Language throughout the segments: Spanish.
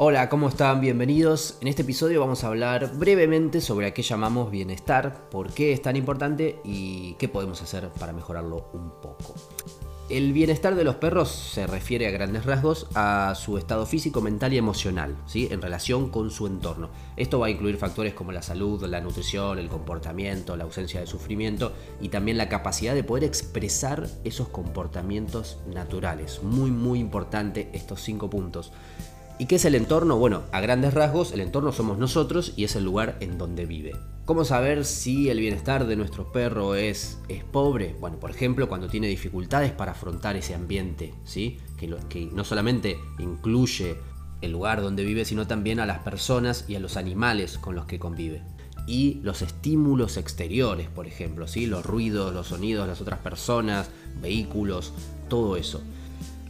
Hola, ¿cómo están? Bienvenidos. En este episodio vamos a hablar brevemente sobre a qué llamamos bienestar, por qué es tan importante y qué podemos hacer para mejorarlo un poco. El bienestar de los perros se refiere a grandes rasgos a su estado físico, mental y emocional, ¿sí? en relación con su entorno. Esto va a incluir factores como la salud, la nutrición, el comportamiento, la ausencia de sufrimiento y también la capacidad de poder expresar esos comportamientos naturales. Muy, muy importante estos cinco puntos. ¿Y qué es el entorno? Bueno, a grandes rasgos, el entorno somos nosotros y es el lugar en donde vive. ¿Cómo saber si el bienestar de nuestro perro es, es pobre? Bueno, por ejemplo, cuando tiene dificultades para afrontar ese ambiente, ¿sí? Que, que no solamente incluye el lugar donde vive, sino también a las personas y a los animales con los que convive. Y los estímulos exteriores, por ejemplo, ¿sí? los ruidos, los sonidos las otras personas, vehículos, todo eso.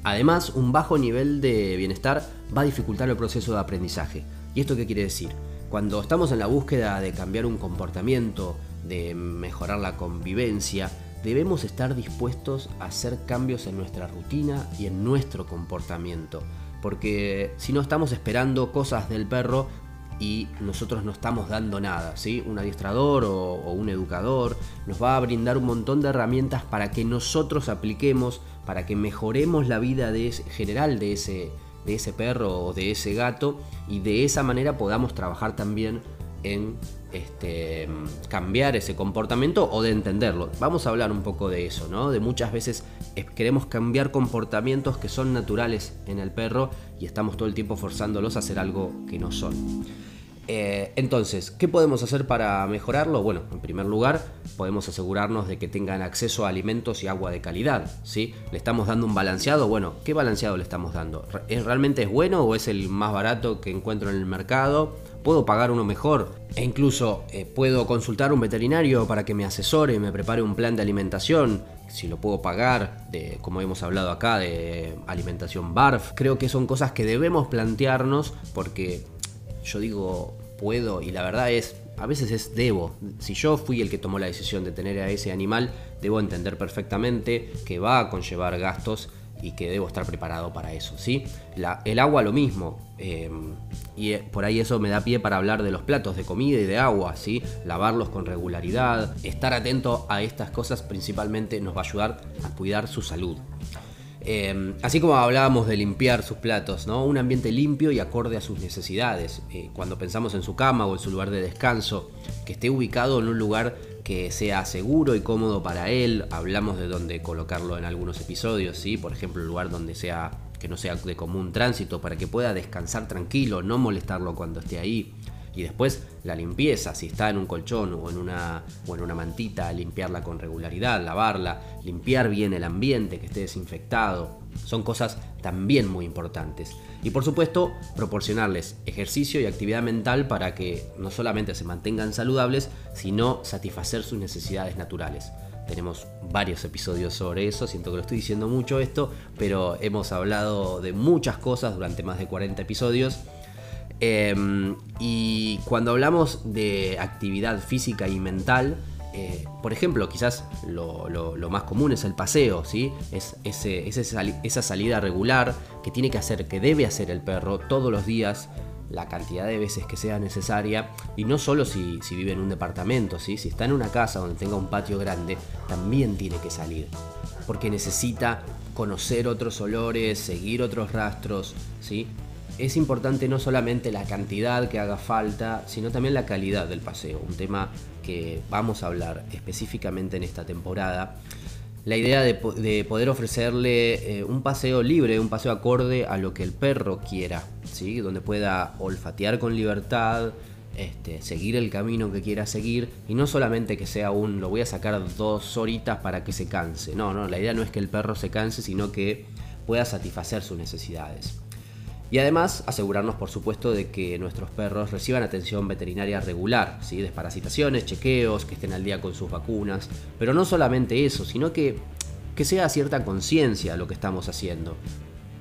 Además, un bajo nivel de bienestar va a dificultar el proceso de aprendizaje. ¿Y esto qué quiere decir? Cuando estamos en la búsqueda de cambiar un comportamiento, de mejorar la convivencia, debemos estar dispuestos a hacer cambios en nuestra rutina y en nuestro comportamiento. Porque si no estamos esperando cosas del perro y nosotros no estamos dando nada, ¿sí? Un adiestrador o, un educador nos va a brindar un montón de herramientas para que nosotros apliquemos, para que mejoremos la vida de general de ese, de ese perro o de ese gato y de esa manera podamos trabajar también en este, cambiar ese comportamiento o de entenderlo. Vamos a hablar un poco de eso, ¿no? De muchas veces queremos cambiar comportamientos que son naturales en el perro y estamos todo el tiempo forzándolos a hacer algo que no son. Eh, entonces, ¿qué podemos hacer para mejorarlo? Bueno, en primer lugar, podemos asegurarnos de que tengan acceso a alimentos y agua de calidad. ¿sí? ¿Le estamos dando un balanceado? Bueno, ¿qué balanceado le estamos dando? ¿Es, ¿Realmente es bueno o es el más barato que encuentro en el mercado? ¿Puedo pagar uno mejor? E incluso eh, puedo consultar a un veterinario para que me asesore y me prepare un plan de alimentación. Si lo puedo pagar, de, como hemos hablado acá, de alimentación BARF. Creo que son cosas que debemos plantearnos porque yo digo puedo y la verdad es, a veces es debo. Si yo fui el que tomó la decisión de tener a ese animal, debo entender perfectamente que va a conllevar gastos y que debo estar preparado para eso, ¿sí? el agua lo mismo, em, y eh, por ahí eso me da pie para hablar de los platos de comida y de agua, ¿sí? Lavarlos con regularidad, estar atento a estas cosas principalmente nos va a ayudar a cuidar su salud. Em, así como hablábamos de limpiar sus platos, ¿no? Un ambiente limpio y acorde a sus necesidades. Eh, cuando pensamos en su cama o en su lugar de descanso, que esté ubicado en un lugar que sea seguro y cómodo para él. Hablamos de dónde colocarlo en algunos episodios, ¿sí? Por ejemplo, un lugar donde sea que no sea de común tránsito para que pueda descansar tranquilo, no molestarlo cuando esté ahí. Y después la limpieza, si está en un colchón o en una, una mantita, limpiarla con regularidad, lavarla, limpiar bien el ambiente, que esté desinfectado. Son cosas también muy importantes. Y por supuesto, proporcionarles ejercicio y actividad mental para que no solamente se mantengan saludables, sino satisfacer sus necesidades naturales. Tenemos varios episodios sobre eso, siento que lo estoy diciendo mucho esto, pero hemos hablado de muchas cosas durante más de 40 episodios Em, y cuando hablamos de actividad física y mental, eh, por ejemplo, quizás lo, más común es el paseo, ¿sí? Es esa salida regular que tiene que hacer, que debe hacer el perro todos los días, la cantidad de veces que sea necesaria, y no solo si, vive en un departamento, ¿sí? si está en una casa donde tenga un patio grande, también tiene que salir, porque necesita conocer otros olores, seguir otros rastros, ¿sí? Es importante no solamente la cantidad que haga falta, sino también la calidad del paseo, un tema que vamos a hablar específicamente en esta temporada. La idea de, poder ofrecerle eh, un paseo libre, un paseo acorde a lo que el perro quiera, ¿sí? donde pueda olfatear con libertad, este, seguir el camino que quiera seguir y no solamente que sea un lo voy a sacar dos horitas para que se canse. No, no, la idea no es que el perro se canse, sino que pueda satisfacer sus necesidades. Y además asegurarnos, por supuesto, de que nuestros perros reciban atención veterinaria regular, ¿sí? desparasitaciones, chequeos, que estén al día con sus vacunas. Pero no solamente eso, sino que, que sea cierta conciencia lo que estamos haciendo.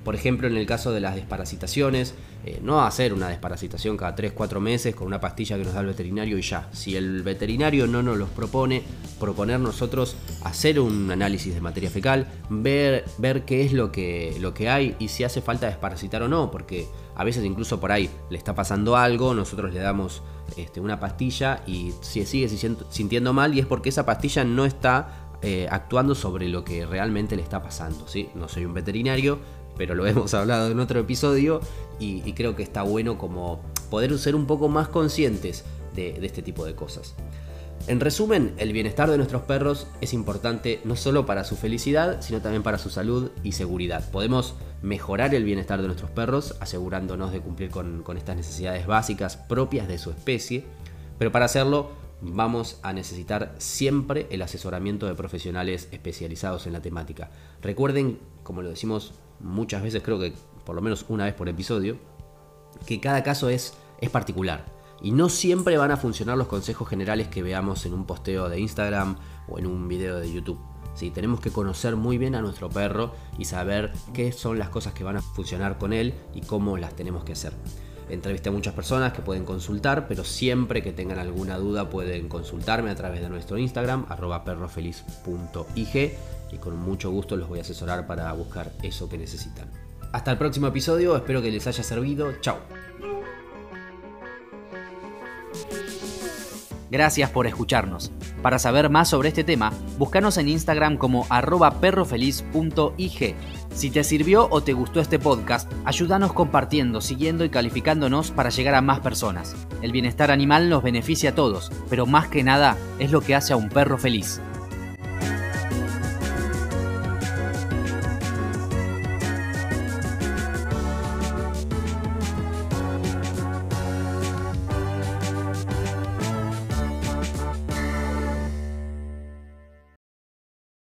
Por ejemplo, en el caso de las desparasitaciones, eh, no hacer una desparasitación cada 3-4 meses con una pastilla que nos da el veterinario y ya. Si el veterinario no nos los propone, proponer nosotros hacer un análisis de materia fecal, ver, ver qué es lo que, lo que hay y si hace falta desparasitar o no, porque a veces incluso por ahí le está pasando algo, nosotros le damos este, una pastilla y se sigue sintiendo mal y es porque esa pastilla no está eh, actuando sobre lo que realmente le está pasando. ¿sí? No soy un veterinario, pero lo hemos hablado en otro episodio y, creo que está bueno como poder ser un poco más conscientes de, este tipo de cosas. En resumen, el bienestar de nuestros perros es importante no solo para su felicidad, sino también para su salud y seguridad. Podemos mejorar el bienestar de nuestros perros asegurándonos de cumplir con, con estas necesidades básicas propias de su especie, pero para hacerlo vamos a necesitar siempre el asesoramiento de profesionales especializados en la temática. Recuerden, como lo decimos muchas veces, creo que por lo menos una vez por episodio, que cada caso es, es particular. Y no siempre van a funcionar los consejos generales que veamos en un posteo de Instagram o en un video de YouTube. Sí, tenemos que conocer muy bien a nuestro perro y saber qué son las cosas que van a funcionar con él y cómo las tenemos que hacer. Entrevisté a muchas personas que pueden consultar, pero siempre que tengan alguna duda pueden consultarme a través de nuestro Instagram, arroba perrofeliz.ig, y con mucho gusto los voy a asesorar para buscar eso que necesitan. Hasta el próximo episodio, espero que les haya servido. Chao. Gracias por escucharnos. Para saber más sobre este tema, búscanos en Instagram como perrofeliz.ig. Si te sirvió o te gustó este podcast, ayúdanos compartiendo, siguiendo y calificándonos para llegar a más personas. El bienestar animal nos beneficia a todos, pero más que nada es lo que hace a un perro feliz.